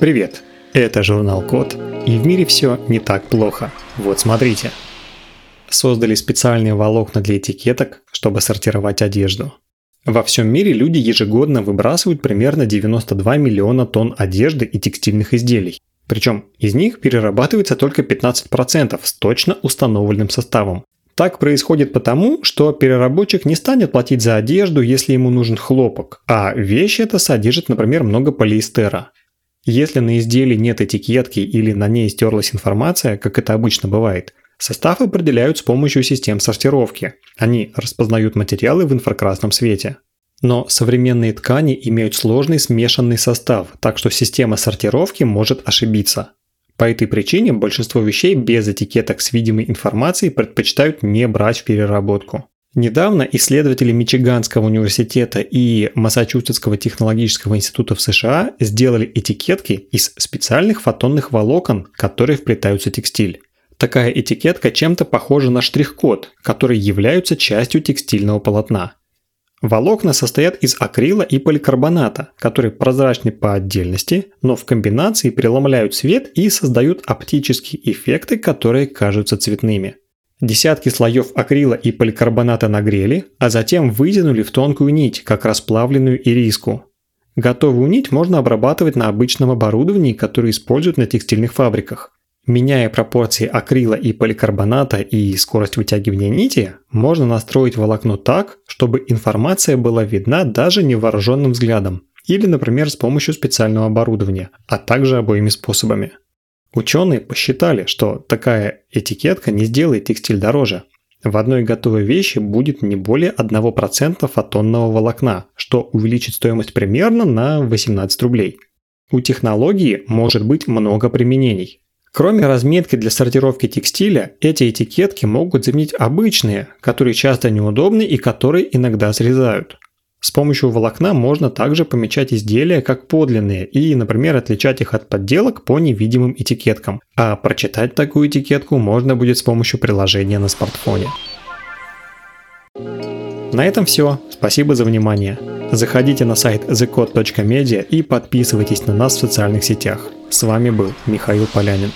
Привет! Это журнал Код, и в мире все не так плохо. Вот смотрите. Создали специальные волокна для этикеток, чтобы сортировать одежду. Во всем мире люди ежегодно выбрасывают примерно 92 миллиона тонн одежды и текстильных изделий. Причем из них перерабатывается только 15% с точно установленным составом. Так происходит потому, что переработчик не станет платить за одежду, если ему нужен хлопок, а вещь эта содержит, например, много полиэстера. Если на изделии нет этикетки или на ней стерлась информация, как это обычно бывает, состав определяют с помощью систем сортировки. Они распознают материалы в инфракрасном свете. Но современные ткани имеют сложный смешанный состав, так что система сортировки может ошибиться. По этой причине большинство вещей без этикеток с видимой информацией предпочитают не брать в переработку. Недавно исследователи Мичиганского университета и Массачусетского технологического института в США сделали этикетки из специальных фотонных волокон, которые вплетаются в текстиль. Такая этикетка чем-то похожа на штрих-код, которые являются частью текстильного полотна. Волокна состоят из акрила и поликарбоната, которые прозрачны по отдельности, но в комбинации преломляют свет и создают оптические эффекты, которые кажутся цветными. Десятки слоев акрила и поликарбоната нагрели, а затем вытянули в тонкую нить, как расплавленную ириску. Готовую нить можно обрабатывать на обычном оборудовании, которое используют на текстильных фабриках. Меняя пропорции акрила и поликарбоната и скорость вытягивания нити, можно настроить волокно так, чтобы информация была видна даже невооруженным взглядом, или, например, с помощью специального оборудования, а также обоими способами. Ученые посчитали, что такая этикетка не сделает текстиль дороже. В одной готовой вещи будет не более 1% фотонного волокна, что увеличит стоимость примерно на 18 рублей. У технологии может быть много применений. Кроме разметки для сортировки текстиля, эти этикетки могут заменить обычные, которые часто неудобны и которые иногда срезают. С помощью волокна можно также помечать изделия как подлинные и, например, отличать их от подделок по невидимым этикеткам. А прочитать такую этикетку можно будет с помощью приложения на смартфоне. На этом все. Спасибо за внимание. Заходите на сайт thecode.media и подписывайтесь на нас в социальных сетях. С вами был Михаил Полянин.